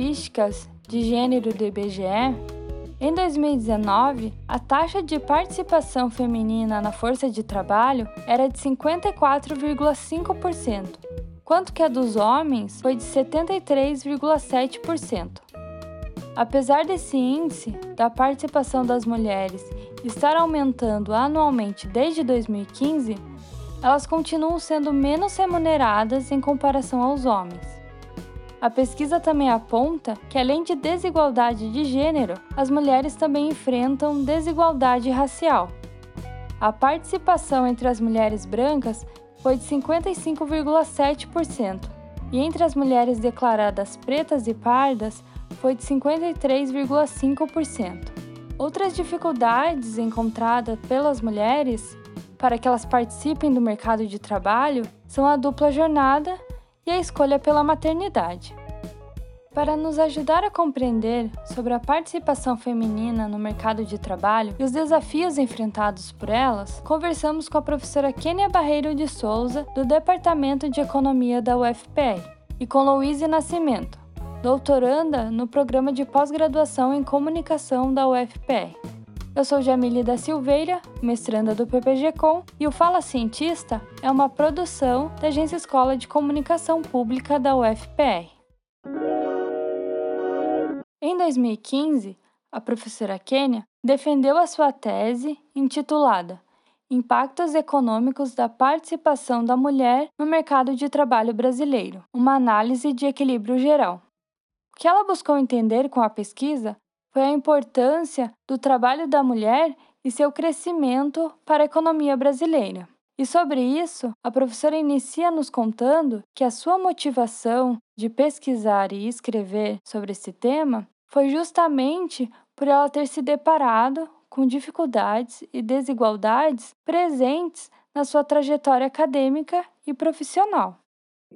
Estatísticas de gênero do IBGE, em 2019, a taxa de participação feminina na força de trabalho era de 54,5%, quanto que a dos homens foi de 73,7%. Apesar desse índice da participação das mulheres estar aumentando anualmente desde 2015, elas continuam sendo menos remuneradas em comparação aos homens. A pesquisa também aponta que, além de desigualdade de gênero, as mulheres também enfrentam desigualdade racial. A participação entre as mulheres brancas foi de 55,7% e entre as mulheres declaradas pretas e pardas foi de 53,5%. Outras dificuldades encontradas pelas mulheres para que elas participem do mercado de trabalho são a dupla jornada e a escolha pela maternidade. Para nos ajudar a compreender sobre a participação feminina no mercado de trabalho e os desafios enfrentados por elas, conversamos com a professora Kênia Barreiro de Souza, do Departamento de Economia da UFPR, e com Louise Nascimento, doutoranda no programa de pós-graduação em comunicação da UFPR. Eu sou Jamile da Silveira, mestranda do PPG-Com, e o Fala Cientista é uma produção da Agência Escola de Comunicação Pública da UFPR. Em 2015, a professora Kênia defendeu a sua tese intitulada Impactos Econômicos da Participação da Mulher no Mercado de Trabalho Brasileiro uma análise de equilíbrio geral. O que ela buscou entender com a pesquisa foi a importância do trabalho da mulher e seu crescimento para a economia brasileira. E sobre isso, a professora inicia nos contando que a sua motivação de pesquisar e escrever sobre esse tema foi justamente por ela ter se deparado com dificuldades e desigualdades presentes na sua trajetória acadêmica e profissional.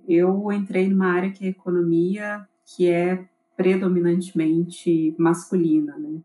Eu entrei numa área que é economia, que é predominantemente masculina, né?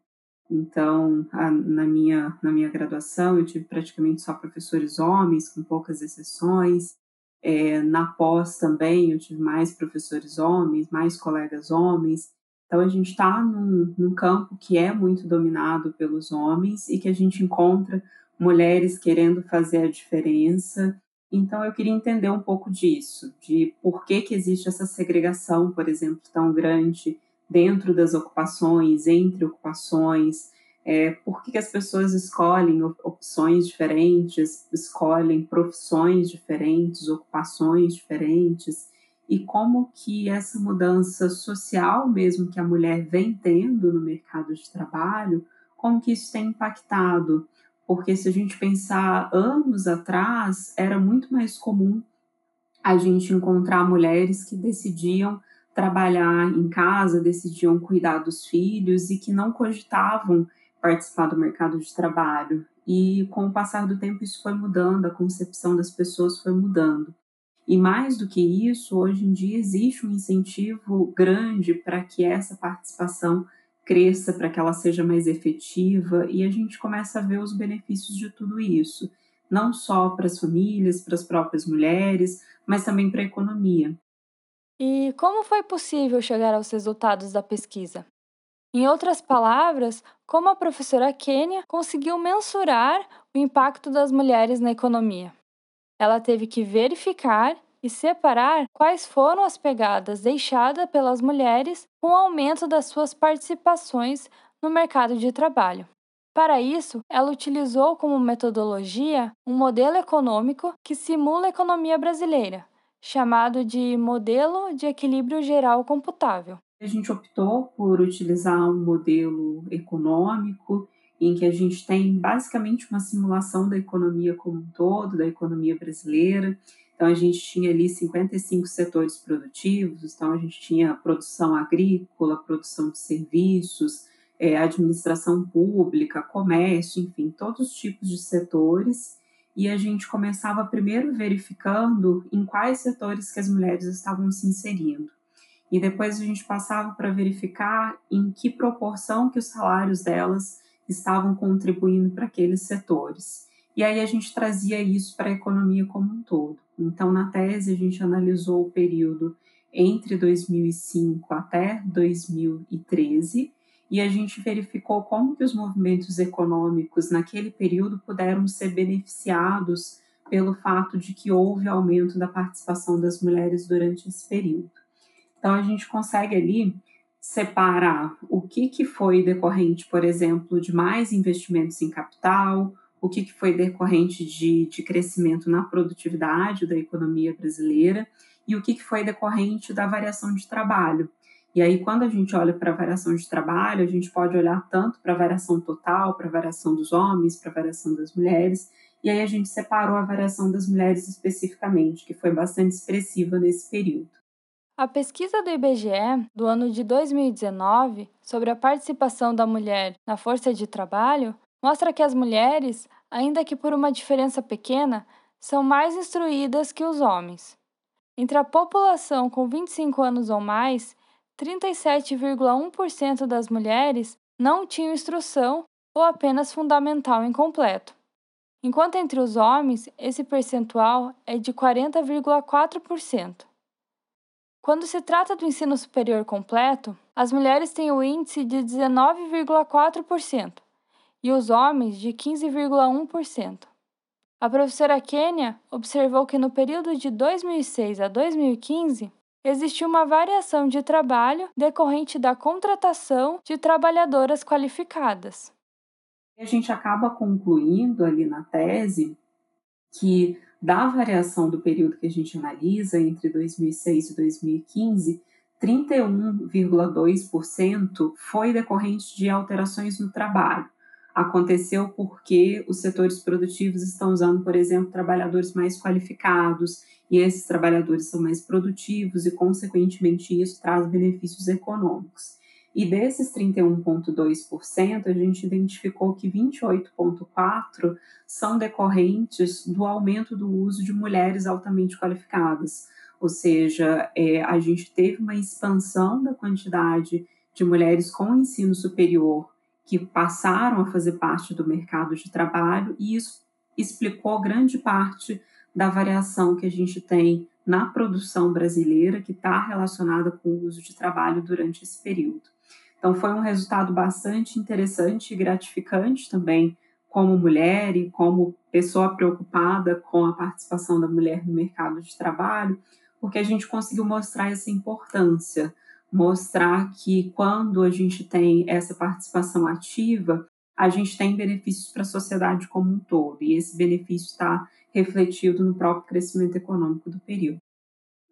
Então, a, na, minha, na minha graduação, eu tive praticamente só professores homens, com poucas exceções. É, na pós também, eu tive mais professores homens, mais colegas homens. Então, a gente está num, num campo que é muito dominado pelos homens e que a gente encontra mulheres querendo fazer a diferença então eu queria entender um pouco disso, de por que, que existe essa segregação, por exemplo, tão grande dentro das ocupações, entre ocupações, é, por que, que as pessoas escolhem opções diferentes, escolhem profissões diferentes, ocupações diferentes, e como que essa mudança social mesmo que a mulher vem tendo no mercado de trabalho, como que isso tem impactado porque se a gente pensar anos atrás, era muito mais comum a gente encontrar mulheres que decidiam trabalhar em casa, decidiam cuidar dos filhos e que não cogitavam participar do mercado de trabalho. E com o passar do tempo isso foi mudando, a concepção das pessoas foi mudando. E mais do que isso, hoje em dia existe um incentivo grande para que essa participação cresça, para que ela seja mais efetiva, e a gente começa a ver os benefícios de tudo isso, não só para as famílias, para as próprias mulheres, mas também para a economia. E como foi possível chegar aos resultados da pesquisa? Em outras palavras, como a professora Kênia conseguiu mensurar o impacto das mulheres na economia? Ela teve que verificar e separar quais foram as pegadas deixadas pelas mulheres com o aumento das suas participações no mercado de trabalho. Para isso, ela utilizou como metodologia um modelo econômico que simula a economia brasileira, chamado de Modelo de Equilíbrio Geral Computável. A gente optou por utilizar um modelo econômico em que a gente tem basicamente uma simulação da economia como um todo, da economia brasileira, então, a gente tinha ali 55 setores produtivos, então a gente tinha produção agrícola, produção de serviços, é, administração pública, comércio, enfim, todos os tipos de setores. E a gente começava primeiro verificando em quais setores que as mulheres estavam se inserindo. E depois a gente passava para verificar em que proporção que os salários delas estavam contribuindo para aqueles setores. E aí a gente trazia isso para a economia como um todo. Então, na tese, a gente analisou o período entre 2005 até 2013 e a gente verificou como que os movimentos econômicos naquele período puderam ser beneficiados pelo fato de que houve aumento da participação das mulheres durante esse período. Então a gente consegue ali separar o que, que foi decorrente, por exemplo, de mais investimentos em capital, o que, que foi decorrente de, de crescimento na produtividade da economia brasileira e o que, que foi decorrente da variação de trabalho. E aí, quando a gente olha para a variação de trabalho, a gente pode olhar tanto para a variação total, para a variação dos homens, para a variação das mulheres, e aí a gente separou a variação das mulheres especificamente, que foi bastante expressiva nesse período. A pesquisa do IBGE do ano de 2019 sobre a participação da mulher na força de trabalho mostra que as mulheres, ainda que por uma diferença pequena, são mais instruídas que os homens. Entre a população com 25 anos ou mais, 37,1% das mulheres não tinham instrução ou apenas fundamental incompleto, enquanto entre os homens esse percentual é de 40,4%. Quando se trata do ensino superior completo, as mulheres têm o índice de 19,4% e os homens de 15,1%. A professora Kênia observou que no período de 2006 a 2015 existiu uma variação de trabalho decorrente da contratação de trabalhadoras qualificadas. A gente acaba concluindo ali na tese que da variação do período que a gente analisa entre 2006 e 2015, 31,2% foi decorrente de alterações no trabalho aconteceu porque os setores produtivos estão usando, por exemplo, trabalhadores mais qualificados, e esses trabalhadores são mais produtivos e, consequentemente, isso traz benefícios econômicos. E desses 31,2%, a gente identificou que 28,4% são decorrentes do aumento do uso de mulheres altamente qualificadas. Ou seja, é, a gente teve uma expansão da quantidade de mulheres com ensino superior que passaram a fazer parte do mercado de trabalho, e isso explicou grande parte da variação que a gente tem na produção brasileira, que está relacionada com o uso de trabalho durante esse período. Então, foi um resultado bastante interessante e gratificante também, como mulher e como pessoa preocupada com a participação da mulher no mercado de trabalho, porque a gente conseguiu mostrar essa importância mostrar que quando a gente tem essa participação ativa, a gente tem benefícios para a sociedade como um todo, e esse benefício está refletido no próprio crescimento econômico do período.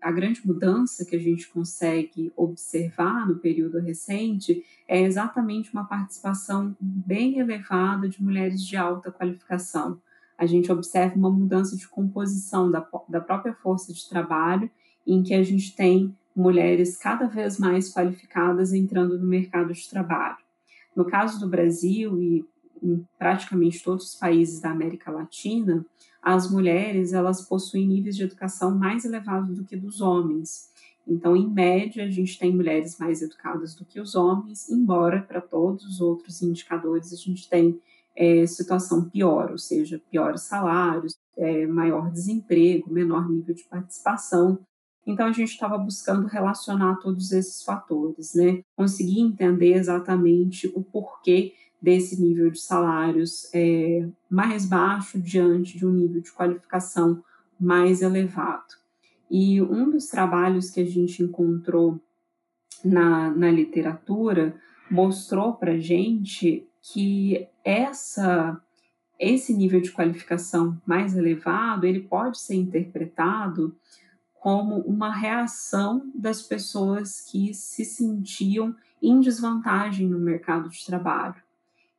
A grande mudança que a gente consegue observar no período recente é exatamente uma participação bem elevada de mulheres de alta qualificação. A gente observa uma mudança de composição da, da própria força de trabalho, em que a gente tem mulheres cada vez mais qualificadas entrando no mercado de trabalho. No caso do Brasil e em praticamente todos os países da América Latina, as mulheres elas possuem níveis de educação mais elevados do que dos homens. Então, em média, a gente tem mulheres mais educadas do que os homens, embora para todos os outros indicadores a gente tem é, situação pior, ou seja, piores salários, é, maior desemprego, menor nível de participação então a gente estava buscando relacionar todos esses fatores, né? Conseguir entender exatamente o porquê desse nível de salários é, mais baixo diante de um nível de qualificação mais elevado. E um dos trabalhos que a gente encontrou na, na literatura mostrou para gente que essa esse nível de qualificação mais elevado ele pode ser interpretado como uma reação das pessoas que se sentiam em desvantagem no mercado de trabalho.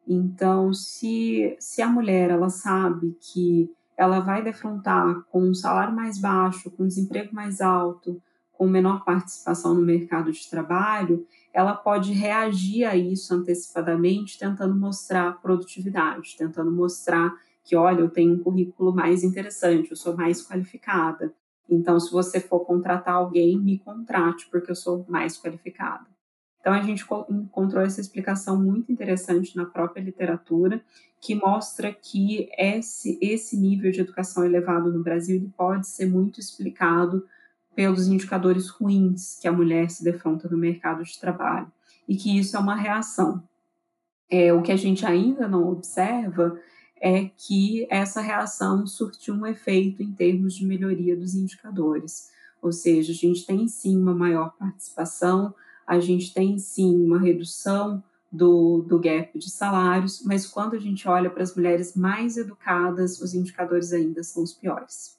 Então, se, se a mulher ela sabe que ela vai defrontar com um salário mais baixo, com um desemprego mais alto, com menor participação no mercado de trabalho, ela pode reagir a isso antecipadamente, tentando mostrar produtividade, tentando mostrar que, olha, eu tenho um currículo mais interessante, eu sou mais qualificada, então, se você for contratar alguém, me contrate, porque eu sou mais qualificada. Então, a gente encontrou essa explicação muito interessante na própria literatura, que mostra que esse, esse nível de educação elevado no Brasil ele pode ser muito explicado pelos indicadores ruins que a mulher se defronta no mercado de trabalho e que isso é uma reação. É, o que a gente ainda não observa é que essa reação surtiu um efeito em termos de melhoria dos indicadores. Ou seja, a gente tem sim uma maior participação, a gente tem sim uma redução do, do gap de salários, mas quando a gente olha para as mulheres mais educadas, os indicadores ainda são os piores.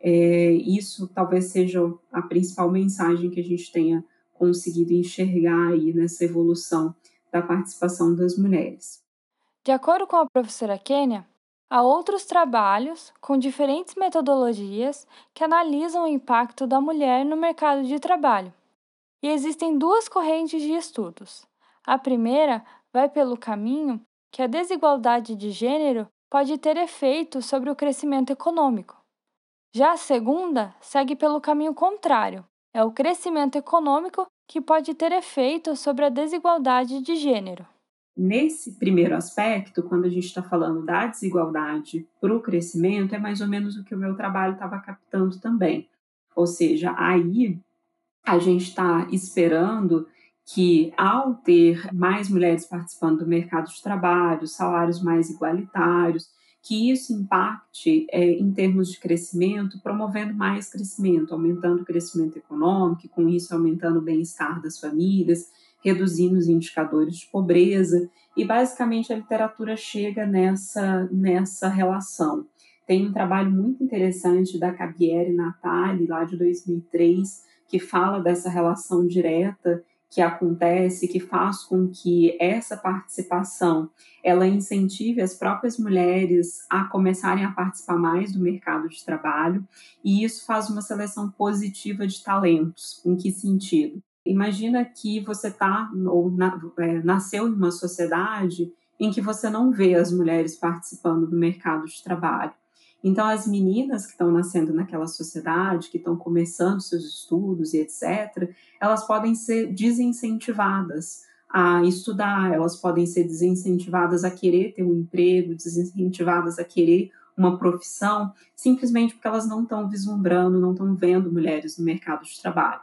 É, isso talvez seja a principal mensagem que a gente tenha conseguido enxergar aí nessa evolução da participação das mulheres. De acordo com a professora Kênia, há outros trabalhos com diferentes metodologias que analisam o impacto da mulher no mercado de trabalho. E existem duas correntes de estudos. A primeira vai pelo caminho que a desigualdade de gênero pode ter efeito sobre o crescimento econômico. Já a segunda segue pelo caminho contrário, é o crescimento econômico que pode ter efeito sobre a desigualdade de gênero. Nesse primeiro aspecto, quando a gente está falando da desigualdade para o crescimento, é mais ou menos o que o meu trabalho estava captando também. Ou seja, aí a gente está esperando que, ao ter mais mulheres participando do mercado de trabalho, salários mais igualitários, que isso impacte é, em termos de crescimento, promovendo mais crescimento, aumentando o crescimento econômico, com isso aumentando o bem-estar das famílias, reduzindo os indicadores de pobreza, e basicamente a literatura chega nessa, nessa relação. Tem um trabalho muito interessante da Cabieri Natali, lá de 2003, que fala dessa relação direta que acontece, que faz com que essa participação ela incentive as próprias mulheres a começarem a participar mais do mercado de trabalho, e isso faz uma seleção positiva de talentos. Em que sentido? Imagina que você tá ou na, é, nasceu em uma sociedade em que você não vê as mulheres participando do mercado de trabalho. Então, as meninas que estão nascendo naquela sociedade, que estão começando seus estudos e etc., elas podem ser desincentivadas a estudar, elas podem ser desincentivadas a querer ter um emprego, desincentivadas a querer uma profissão, simplesmente porque elas não estão vislumbrando, não estão vendo mulheres no mercado de trabalho.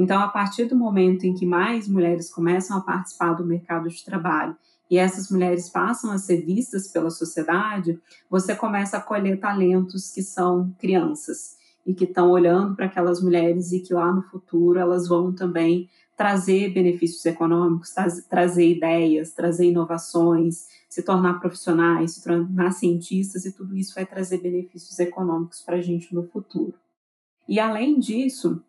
Então, a partir do momento em que mais mulheres começam a participar do mercado de trabalho e essas mulheres passam a ser vistas pela sociedade, você começa a colher talentos que são crianças e que estão olhando para aquelas mulheres e que lá no futuro elas vão também trazer benefícios econômicos, trazer ideias, trazer inovações, se tornar profissionais, se tornar cientistas e tudo isso vai trazer benefícios econômicos para a gente no futuro. E além disso,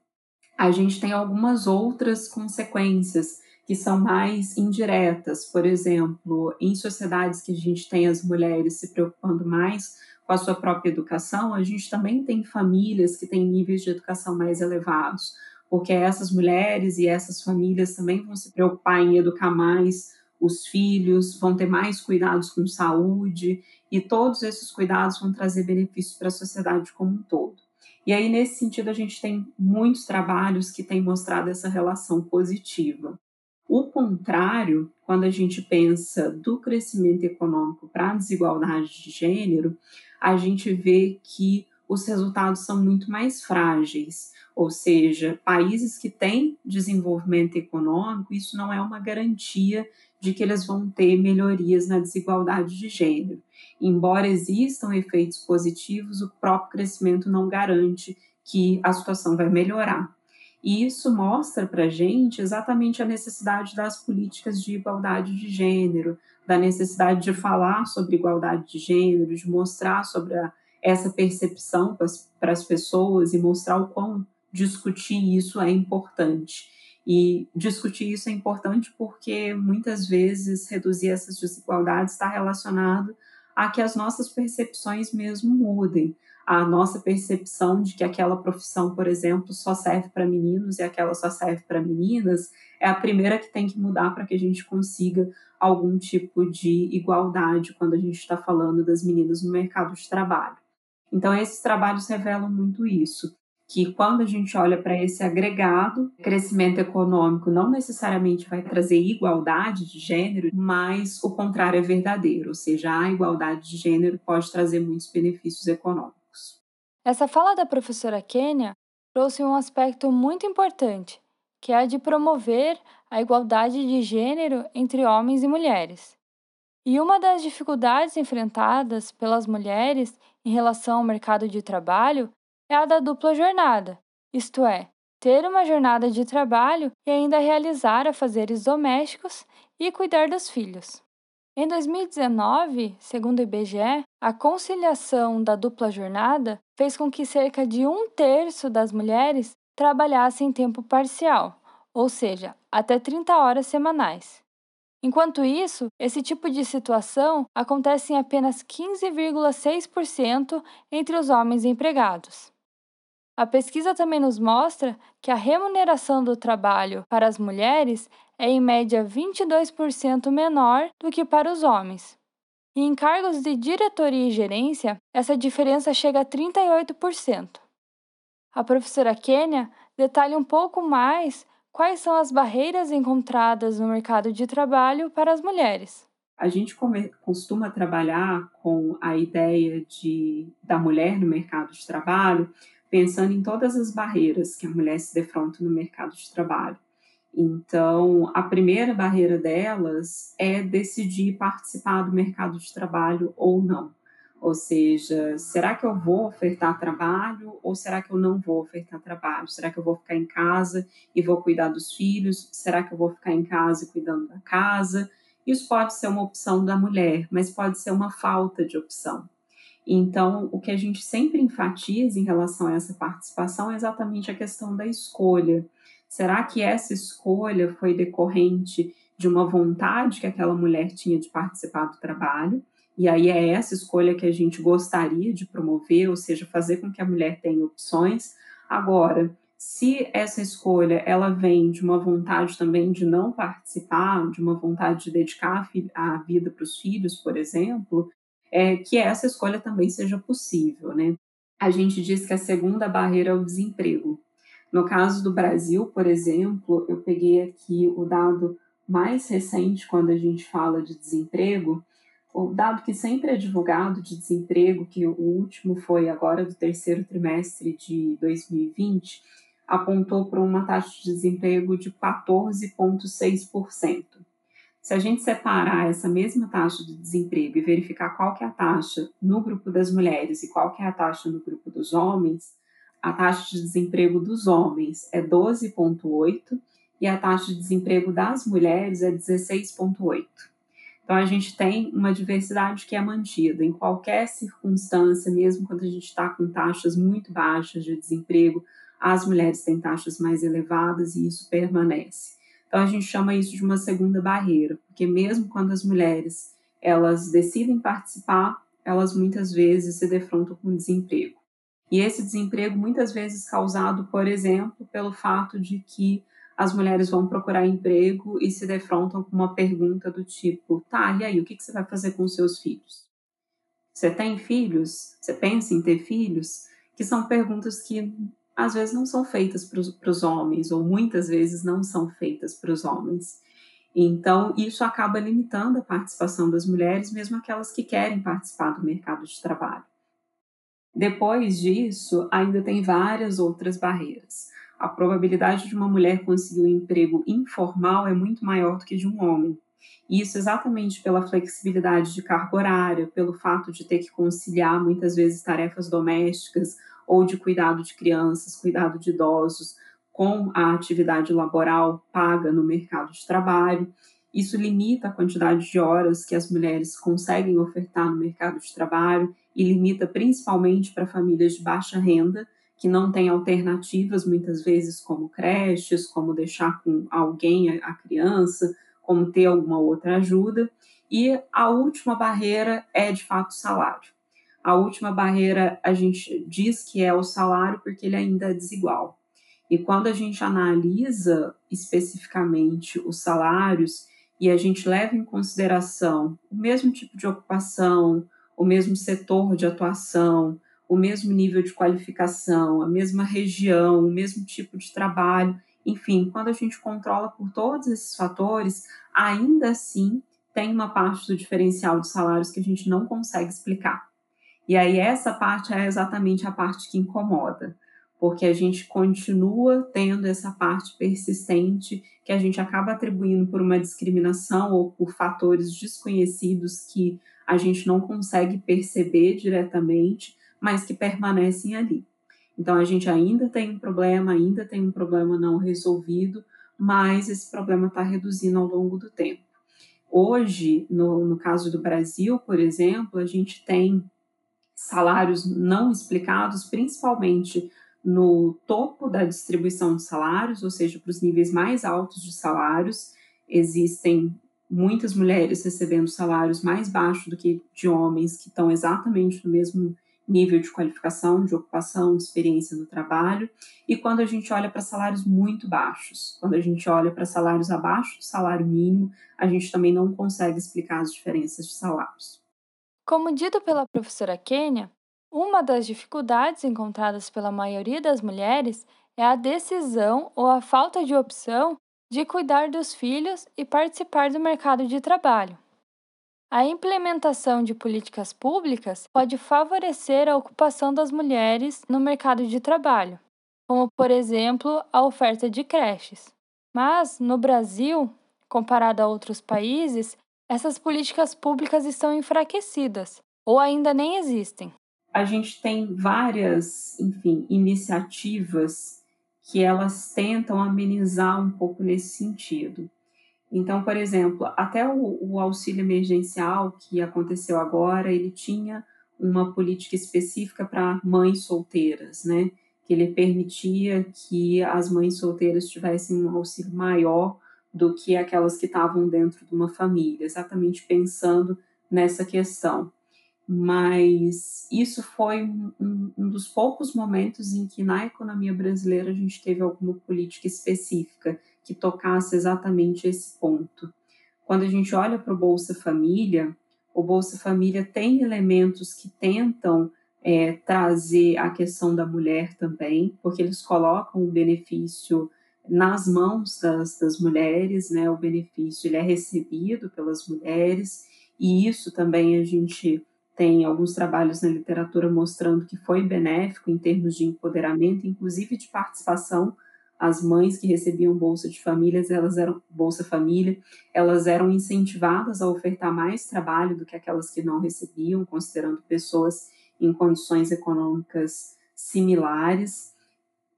a gente tem algumas outras consequências que são mais indiretas. Por exemplo, em sociedades que a gente tem as mulheres se preocupando mais com a sua própria educação, a gente também tem famílias que têm níveis de educação mais elevados, porque essas mulheres e essas famílias também vão se preocupar em educar mais os filhos, vão ter mais cuidados com saúde, e todos esses cuidados vão trazer benefícios para a sociedade como um todo. E aí, nesse sentido, a gente tem muitos trabalhos que têm mostrado essa relação positiva. O contrário, quando a gente pensa do crescimento econômico para a desigualdade de gênero, a gente vê que os resultados são muito mais frágeis. Ou seja, países que têm desenvolvimento econômico, isso não é uma garantia de que eles vão ter melhorias na desigualdade de gênero. Embora existam efeitos positivos, o próprio crescimento não garante que a situação vai melhorar. E isso mostra para a gente exatamente a necessidade das políticas de igualdade de gênero, da necessidade de falar sobre igualdade de gênero, de mostrar sobre a, essa percepção para as pessoas e mostrar o quão discutir isso é importante. E discutir isso é importante porque muitas vezes reduzir essas desigualdades está relacionado a que as nossas percepções mesmo mudem a nossa percepção de que aquela profissão, por exemplo, só serve para meninos e aquela só serve para meninas, é a primeira que tem que mudar para que a gente consiga algum tipo de igualdade quando a gente está falando das meninas no mercado de trabalho. Então, esses trabalhos revelam muito isso, que quando a gente olha para esse agregado, crescimento econômico não necessariamente vai trazer igualdade de gênero, mas o contrário é verdadeiro, ou seja, a igualdade de gênero pode trazer muitos benefícios econômicos. Essa fala da professora Kênia trouxe um aspecto muito importante, que é a de promover a igualdade de gênero entre homens e mulheres. E uma das dificuldades enfrentadas pelas mulheres em relação ao mercado de trabalho é a da dupla jornada, isto é, ter uma jornada de trabalho e ainda realizar afazeres domésticos e cuidar dos filhos. Em 2019, segundo o IBGE, a conciliação da dupla jornada fez com que cerca de um terço das mulheres trabalhassem em tempo parcial, ou seja, até 30 horas semanais. Enquanto isso, esse tipo de situação acontece em apenas 15,6% entre os homens empregados. A pesquisa também nos mostra que a remuneração do trabalho para as mulheres é em média 22% menor do que para os homens. E em cargos de diretoria e gerência, essa diferença chega a 38%. A professora Kênia detalha um pouco mais quais são as barreiras encontradas no mercado de trabalho para as mulheres. A gente costuma trabalhar com a ideia de, da mulher no mercado de trabalho, pensando em todas as barreiras que a mulher se defronta no mercado de trabalho. Então, a primeira barreira delas é decidir participar do mercado de trabalho ou não. Ou seja, será que eu vou ofertar trabalho ou será que eu não vou ofertar trabalho? Será que eu vou ficar em casa e vou cuidar dos filhos? Será que eu vou ficar em casa cuidando da casa? Isso pode ser uma opção da mulher, mas pode ser uma falta de opção. Então, o que a gente sempre enfatiza em relação a essa participação é exatamente a questão da escolha. Será que essa escolha foi decorrente de uma vontade que aquela mulher tinha de participar do trabalho? E aí é essa escolha que a gente gostaria de promover, ou seja, fazer com que a mulher tenha opções. Agora, se essa escolha ela vem de uma vontade também de não participar, de uma vontade de dedicar a vida para os filhos, por exemplo, é que essa escolha também seja possível, né? A gente diz que a segunda barreira é o desemprego. No caso do Brasil, por exemplo, eu peguei aqui o dado mais recente quando a gente fala de desemprego, o dado que sempre é divulgado de desemprego, que o último foi agora do terceiro trimestre de 2020, apontou para uma taxa de desemprego de 14,6%. Se a gente separar essa mesma taxa de desemprego e verificar qual que é a taxa no grupo das mulheres e qual que é a taxa no grupo dos homens, a taxa de desemprego dos homens é 12,8 e a taxa de desemprego das mulheres é 16,8. Então, a gente tem uma diversidade que é mantida em qualquer circunstância, mesmo quando a gente está com taxas muito baixas de desemprego, as mulheres têm taxas mais elevadas e isso permanece. Então, a gente chama isso de uma segunda barreira, porque mesmo quando as mulheres elas decidem participar, elas muitas vezes se defrontam com desemprego. E esse desemprego muitas vezes causado, por exemplo, pelo fato de que as mulheres vão procurar emprego e se defrontam com uma pergunta do tipo: tá, e aí, o que você vai fazer com seus filhos? Você tem filhos? Você pensa em ter filhos? Que são perguntas que às vezes não são feitas para os homens, ou muitas vezes não são feitas para os homens. Então, isso acaba limitando a participação das mulheres, mesmo aquelas que querem participar do mercado de trabalho. Depois disso, ainda tem várias outras barreiras. A probabilidade de uma mulher conseguir um emprego informal é muito maior do que de um homem. Isso exatamente pela flexibilidade de carga horária, pelo fato de ter que conciliar muitas vezes tarefas domésticas ou de cuidado de crianças, cuidado de idosos, com a atividade laboral paga no mercado de trabalho. Isso limita a quantidade de horas que as mulheres conseguem ofertar no mercado de trabalho e limita principalmente para famílias de baixa renda, que não têm alternativas, muitas vezes, como creches, como deixar com alguém a criança, como ter alguma outra ajuda. E a última barreira é, de fato, o salário. A última barreira a gente diz que é o salário porque ele ainda é desigual. E quando a gente analisa especificamente os salários e a gente leva em consideração o mesmo tipo de ocupação, o mesmo setor de atuação, o mesmo nível de qualificação, a mesma região, o mesmo tipo de trabalho, enfim, quando a gente controla por todos esses fatores, ainda assim tem uma parte do diferencial de salários que a gente não consegue explicar. E aí essa parte é exatamente a parte que incomoda, porque a gente continua tendo essa parte persistente que a gente acaba atribuindo por uma discriminação ou por fatores desconhecidos que a gente não consegue perceber diretamente, mas que permanecem ali. Então a gente ainda tem um problema, ainda tem um problema não resolvido, mas esse problema está reduzindo ao longo do tempo. Hoje, no, no caso do Brasil, por exemplo, a gente tem salários não explicados, principalmente no topo da distribuição de salários, ou seja, para os níveis mais altos de salários, existem muitas mulheres recebendo salários mais baixos do que de homens que estão exatamente no mesmo nível de qualificação, de ocupação, de experiência no trabalho. E quando a gente olha para salários muito baixos, quando a gente olha para salários abaixo do salário mínimo, a gente também não consegue explicar as diferenças de salários. Como dito pela professora Kênia, uma das dificuldades encontradas pela maioria das mulheres é a decisão ou a falta de opção de cuidar dos filhos e participar do mercado de trabalho. A implementação de políticas públicas pode favorecer a ocupação das mulheres no mercado de trabalho, como, por exemplo, a oferta de creches. Mas, no Brasil, comparado a outros países, essas políticas públicas estão enfraquecidas ou ainda nem existem a gente tem várias, enfim, iniciativas que elas tentam amenizar um pouco nesse sentido. Então, por exemplo, até o, o, auxílio emergencial que aconteceu agora, ele tinha uma política específica para mães solteiras, né? Que ele permitia que as mães solteiras tivessem um auxílio maior do que aquelas que estavam dentro de uma família, exatamente pensando nessa questão mas isso foi um, um, dos poucos momentos em que na economia brasileira a gente teve alguma política específica que tocasse exatamente esse ponto. Quando a gente olha para o Bolsa Família, o Bolsa Família tem elementos que tentam é, trazer a questão da mulher também, porque eles colocam o benefício nas mãos das, das mulheres, né? O benefício ele é recebido pelas mulheres e isso também a gente tem alguns trabalhos na literatura mostrando que foi benéfico em termos de empoderamento, inclusive de participação. As mães que recebiam bolsa de famílias, elas eram bolsa família, elas eram incentivadas a ofertar mais trabalho do que aquelas que não recebiam, considerando pessoas em condições econômicas similares.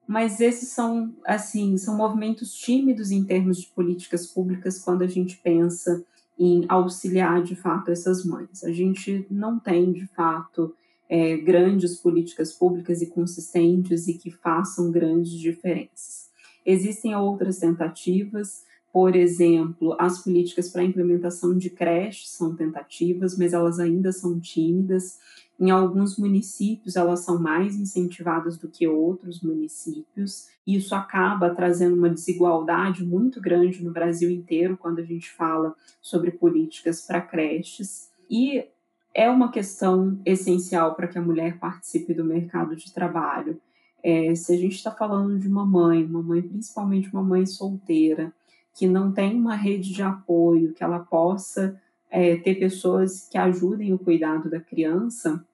Mas esses são assim, são movimentos tímidos em termos de políticas públicas quando a gente pensa em auxiliar de fato essas mães. A gente não tem de fato é, grandes políticas públicas e consistentes e que façam grandes diferenças. Existem outras tentativas, por exemplo, as políticas para implementação de creches são tentativas, mas elas ainda são tímidas. Em alguns municípios, elas são mais incentivadas do que outros municípios. Isso acaba trazendo uma desigualdade muito grande no Brasil inteiro quando a gente fala sobre políticas para creches. E é uma questão essencial para que a mulher participe do mercado de trabalho. É, se a gente está falando de uma mãe, uma mãe, principalmente uma mãe solteira, que não tem uma rede de apoio, que ela possa é, ter pessoas que ajudem o cuidado da criança,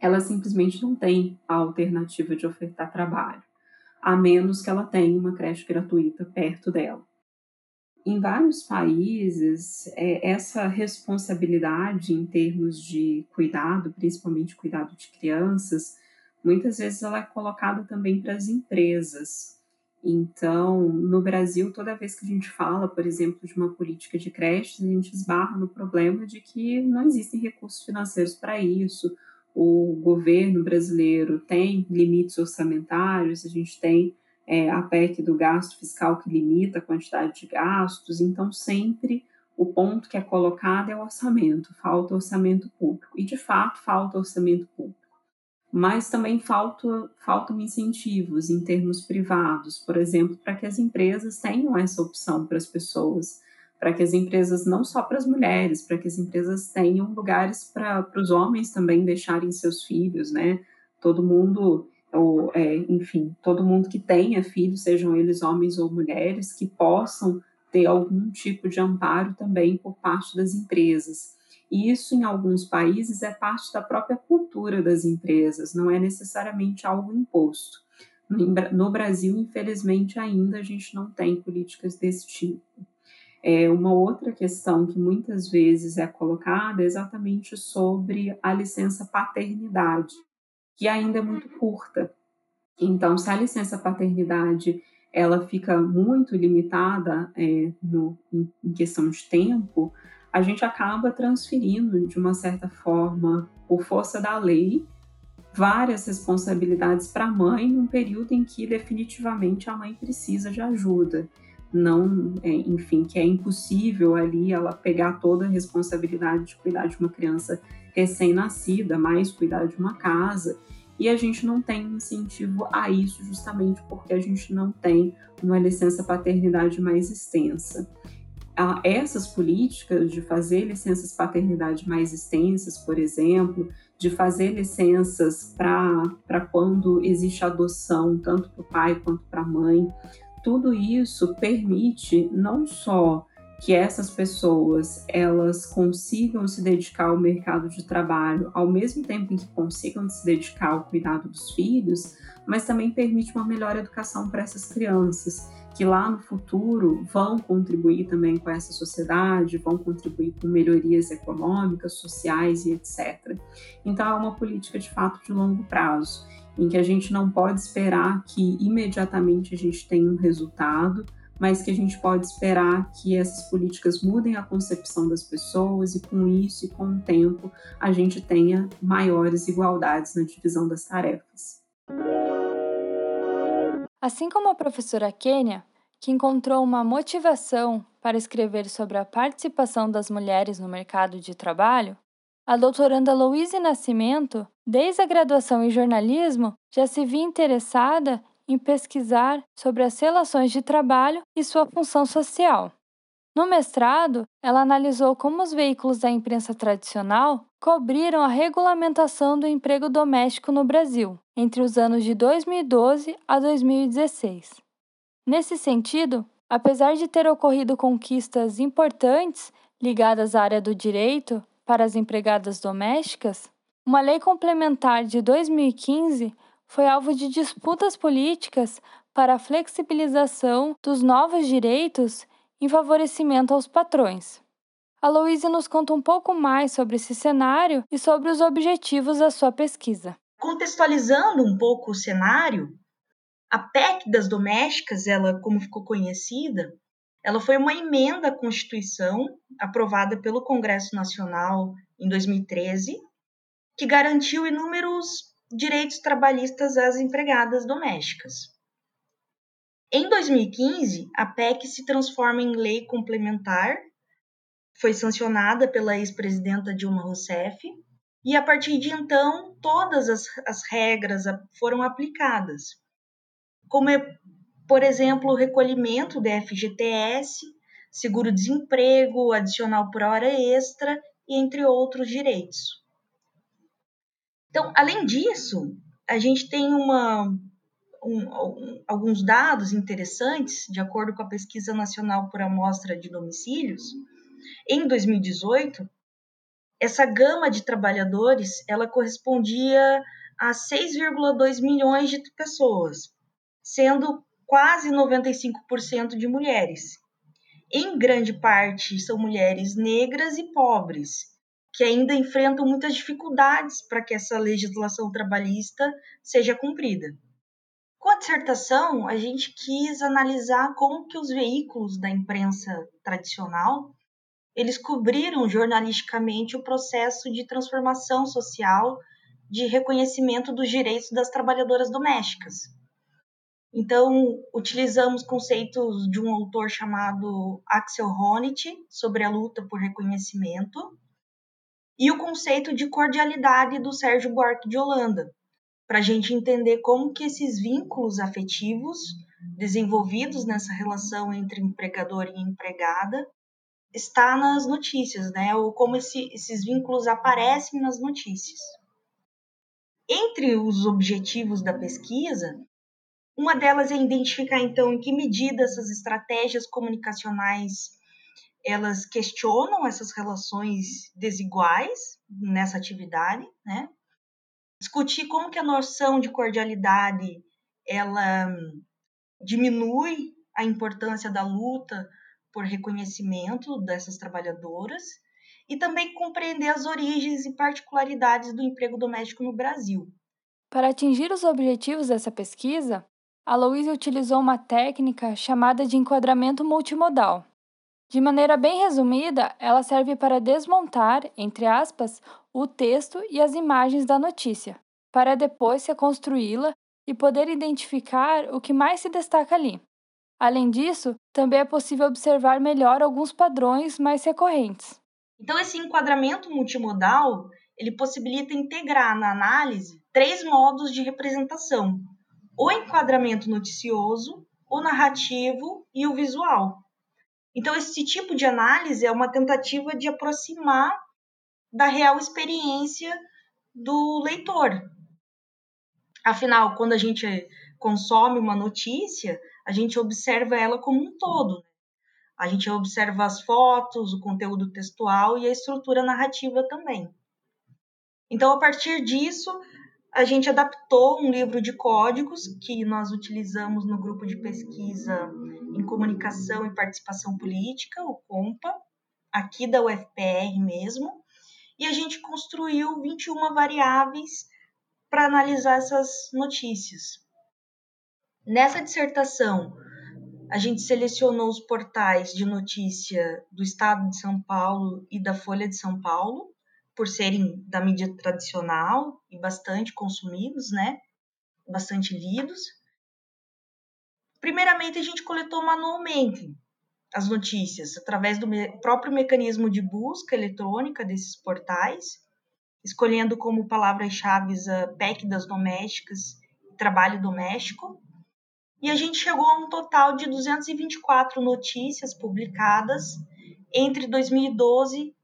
ela simplesmente não tem a alternativa de ofertar trabalho, a menos que ela tenha uma creche gratuita perto dela. Em vários países, é, essa responsabilidade em termos de cuidado, principalmente cuidado de crianças, muitas vezes ela é colocada também para as empresas. Então, no Brasil, toda vez que a gente fala, por exemplo, de uma política de creches, a gente esbarra no problema de que não existem recursos financeiros para isso, o governo brasileiro tem limites orçamentários, a gente tem é, a PEC do gasto fiscal que limita a quantidade de gastos, então sempre o ponto que é colocado é o orçamento, falta orçamento público. E de fato falta orçamento público. Mas também falta, faltam incentivos em termos privados, por exemplo, para que as empresas tenham essa opção para as pessoas para que as empresas, não só para as mulheres, para que as empresas tenham lugares para os homens também deixarem seus filhos, né? Todo mundo, ou, é, enfim, todo mundo que tenha filhos, sejam eles homens ou mulheres, que possam ter algum tipo de amparo também por parte das empresas. E isso, em alguns países, é parte da própria cultura das empresas, não é necessariamente algo imposto. No Brasil, infelizmente, ainda a gente não tem políticas desse tipo. É uma outra questão que muitas vezes é colocada é exatamente sobre a licença paternidade, que ainda é muito curta. Então, se a licença paternidade ela fica muito limitada é, no, em, questão de tempo, a gente acaba transferindo, de uma certa forma, por força da lei, várias responsabilidades para a mãe num período em que definitivamente a mãe precisa de ajuda. Não, é, enfim, que é impossível ali ela pegar toda a responsabilidade de cuidar de uma criança recém-nascida, mais cuidar de uma casa. E a gente não tem incentivo a isso justamente porque a gente não tem uma licença paternidade mais extensa essas políticas de fazer licenças paternidade mais extensas, por exemplo, de fazer licenças para quando existe adoção, tanto para o pai quanto para a mãe, tudo isso permite não só que essas pessoas elas consigam se dedicar ao mercado de trabalho ao mesmo tempo em que consigam se dedicar ao cuidado dos filhos, mas também permite uma melhor educação para essas crianças que lá no futuro vão contribuir também com essa sociedade, vão contribuir com melhorias econômicas, sociais e etc. Então é uma política de fato de longo prazo, em que a gente não pode esperar que imediatamente a gente tenha um resultado, mas que a gente pode esperar que essas políticas mudem a concepção das pessoas e com isso e com o tempo a gente tenha maiores igualdades na divisão das tarefas. Assim como a professora Kênia, que encontrou uma motivação para escrever sobre a participação das mulheres no mercado de trabalho, a doutoranda Louise Nascimento, desde a graduação em jornalismo, já se via interessada em pesquisar sobre as relações de trabalho e sua função social. No mestrado, ela analisou como os veículos da imprensa tradicional cobriram a regulamentação do emprego doméstico no Brasil entre os anos de 2012 a 2016. Nesse sentido, apesar de ter ocorrido conquistas importantes ligadas à área do direito para as empregadas domésticas, uma lei complementar de 2015 foi alvo de disputas políticas para a flexibilização dos novos direitos em favorecimento aos patrões. A Louise nos conta um pouco mais sobre esse cenário e sobre os objetivos da sua pesquisa. Contextualizando um pouco o cenário, a PEC das domésticas, ela como ficou conhecida, ela foi uma emenda à Constituição aprovada pelo Congresso Nacional em 2013, que garantiu inúmeros direitos trabalhistas às empregadas domésticas. Em 2015, a PEC se transforma em lei complementar, foi sancionada pela ex-presidenta Dilma Rousseff, e a partir de então todas as, as regras foram aplicadas, como é, por exemplo, o recolhimento do FGTS, seguro-desemprego, adicional por hora extra e entre outros direitos. Então, além disso, a gente tem uma, um, alguns dados interessantes, de acordo com a Pesquisa Nacional por Amostra de Domicílios. Em 2018, essa gama de trabalhadores ela correspondia a 6,2 milhões de pessoas, sendo quase 95% de mulheres. Em grande parte são mulheres negras e pobres, que ainda enfrentam muitas dificuldades para que essa legislação trabalhista seja cumprida. Com a dissertação, a gente quis analisar como que os veículos da imprensa tradicional eles cobriram jornalisticamente o processo de transformação social de reconhecimento dos direitos das trabalhadoras domésticas. Então, utilizamos conceitos de um autor chamado Axel Honneth sobre a luta por reconhecimento e o conceito de cordialidade do Sérgio Buarque de Holanda, para a gente entender como que esses vínculos afetivos desenvolvidos nessa relação entre empregador e empregada está nas notícias, né? Ou como esse, esses vínculos aparecem nas notícias. Entre os objetivos da pesquisa, uma delas é identificar então em que medida essas estratégias comunicacionais elas questionam essas relações desiguais nessa atividade, né? Discutir como que a noção de cordialidade ela diminui a importância da luta por reconhecimento dessas trabalhadoras e também compreender as origens e particularidades do emprego doméstico no Brasil. Para atingir os objetivos dessa pesquisa, a Louise utilizou uma técnica chamada de enquadramento multimodal. De maneira bem resumida, ela serve para desmontar, entre aspas, o texto e as imagens da notícia, para depois reconstruí-la e poder identificar o que mais se destaca ali. Além disso, também é possível observar melhor alguns padrões mais recorrentes. Então, esse enquadramento multimodal ele possibilita integrar na análise três modos de representação: o enquadramento noticioso, o narrativo e o visual. Então, esse tipo de análise é uma tentativa de aproximar da real experiência do leitor. Afinal, quando a gente consome uma notícia, a gente observa ela como um todo. Né? A gente observa as fotos, o conteúdo textual e a estrutura narrativa também. Então, a partir disso, a gente adaptou um livro de códigos que nós utilizamos no grupo de pesquisa em comunicação e participação política, o COMPA, aqui da UFPR mesmo, e a gente construiu 21 variáveis para analisar essas notícias. Nessa dissertação, a gente selecionou os portais de notícia do Estado de São Paulo e da Folha de São Paulo, por serem da mídia tradicional e bastante consumidos, né? Bastante lidos. Primeiramente, a gente coletou manualmente as notícias através do próprio mecanismo de busca eletrônica desses portais, escolhendo como palavras-chave a PEC das domésticas e trabalho doméstico. E a gente chegou a um total de 224 notícias publicadas entre 2012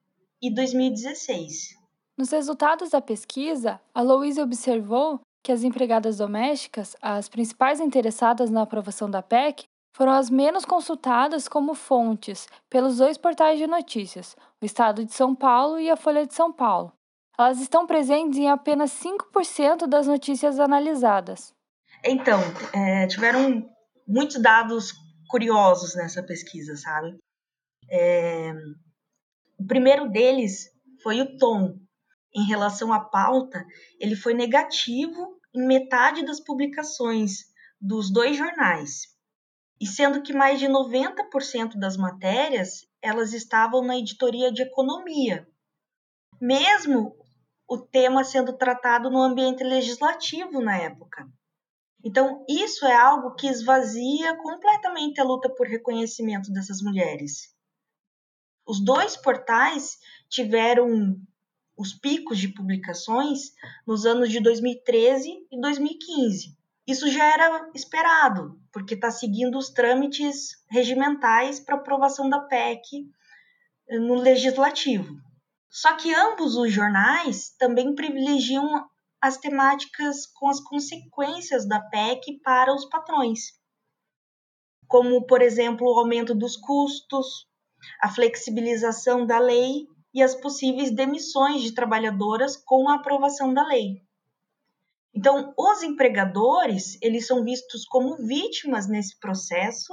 e 2016. Nos resultados da pesquisa, a Louise observou que as empregadas domésticas, as principais interessadas na aprovação da PEC, foram as menos consultadas como fontes pelos dois portais de notícias, o Estado de São Paulo e a Folha de São Paulo. Elas estão presentes em apenas 5% das notícias analisadas. Então, é, tiveram muitos dados curiosos nessa pesquisa, sabe? É, o primeiro deles foi o tom. Em relação à pauta, ele foi negativo em metade das publicações dos dois jornais. E sendo que mais de 90% das matérias, elas estavam na editoria de economia. Mesmo o tema sendo tratado no ambiente legislativo na época. Então, isso é algo que esvazia completamente a luta por reconhecimento dessas mulheres. Os dois portais tiveram os picos de publicações nos anos de 2013 e 2015. Isso já era esperado, porque está seguindo os trâmites regimentais para aprovação da PEC no legislativo. Só que ambos os jornais também privilegiam as temáticas com as consequências da PEC para os patrões, como, por exemplo, o aumento dos custos, a flexibilização da lei e as possíveis demissões de trabalhadoras com a aprovação da lei. Então, os empregadores, eles são vistos como vítimas nesse processo.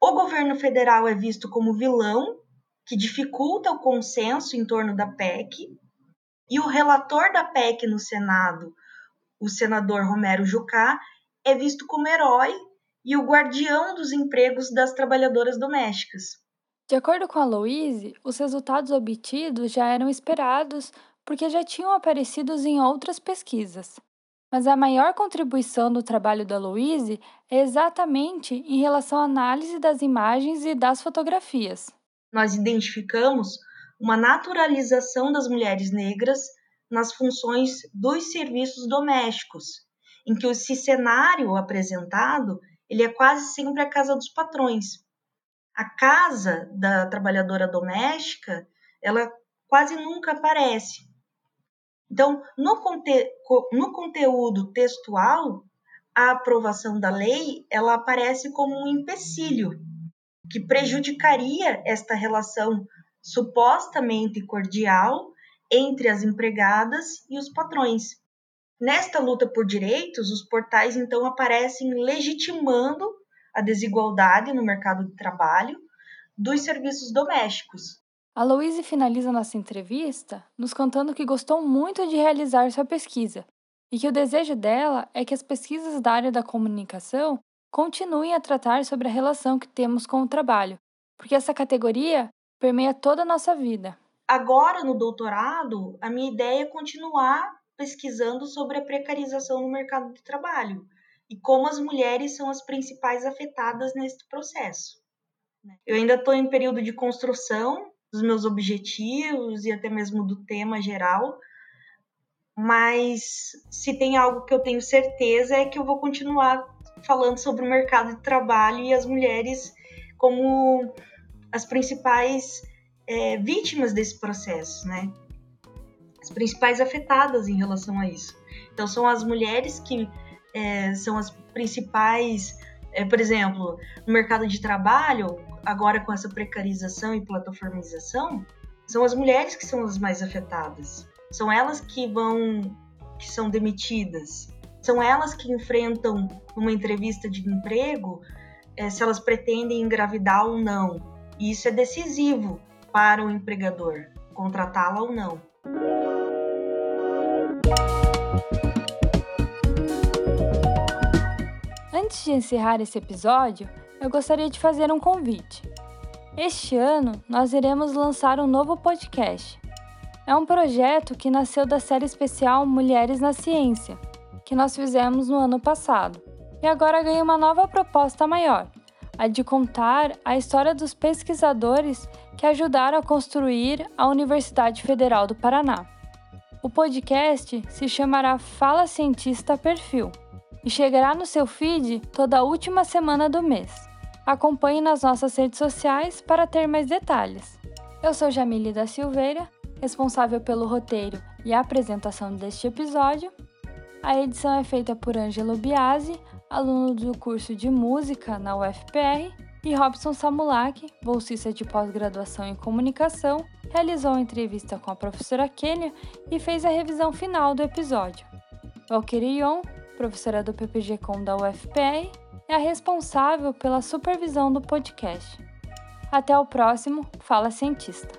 O governo federal é visto como vilão, que dificulta o consenso em torno da PEC. E o relator da PEC no Senado, o senador Romero Jucá, é visto como herói e o guardião dos empregos das trabalhadoras domésticas. De acordo com a Louise, os resultados obtidos já eram esperados porque já tinham aparecido em outras pesquisas. Mas a maior contribuição do trabalho da Louise é exatamente em relação à análise das imagens e das fotografias. Nós identificamos uma naturalização das mulheres negras nas funções dos serviços domésticos, em que esse cenário apresentado ele é quase sempre a casa dos patrões, a casa da trabalhadora doméstica, ela quase nunca aparece. Então, no, conte no conteúdo textual, a aprovação da lei, ela aparece como um empecilho que prejudicaria esta relação supostamente cordial entre as empregadas e os patrões. Nesta luta por direitos, os portais então aparecem legitimando a desigualdade no mercado de trabalho dos serviços domésticos. A Louise finaliza nossa entrevista nos contando que gostou muito de realizar sua pesquisa e que o desejo dela é que as pesquisas da área da comunicação continuem a tratar sobre a relação que temos com o trabalho, porque essa categoria permeia toda a nossa vida. Agora, no doutorado, a minha ideia é continuar pesquisando sobre a precarização no mercado de trabalho e como as mulheres são as principais afetadas neste processo. Eu ainda estou em período de construção dos meus objetivos e até mesmo do tema geral, mas se tem algo que eu tenho certeza é que eu vou continuar falando sobre o mercado de trabalho e as mulheres como as principais é, vítimas desse processo, né? As principais afetadas em relação a isso. Então são as mulheres que é, são as principais, é, por exemplo, no mercado de trabalho, agora com essa precarização e plataformização, são as mulheres que são as mais afetadas. São elas que vão, que são demitidas. São elas que enfrentam uma entrevista de emprego é, se elas pretendem engravidar ou não. E isso é decisivo para o empregador, contratá-la ou não. Antes de encerrar esse episódio, eu gostaria de fazer um convite. Este ano, nós iremos lançar um novo podcast. É um projeto que nasceu da série especial Mulheres na Ciência, que nós fizemos no ano passado, e agora ganha uma nova proposta maior, a de contar a história dos pesquisadores que ajudaram a construir a Universidade Federal do Paraná. O podcast se chamará Fala Cientista Perfil e chegará no seu feed toda a última semana do mês. Acompanhe nas nossas redes sociais para ter mais detalhes. Eu sou Jamile da Silveira, responsável pelo roteiro e apresentação deste episódio. A edição é feita por Ângelo Biasi, aluno do curso de música na UFPR, e Robson Samulak, bolsista de pós-graduação em comunicação, realizou a entrevista com a professora Kênia e fez a revisão final do episódio. Valkyrie Yon professora do PPG-Com da UFPR, é a responsável pela supervisão do podcast. Até o próximo Fala Cientista.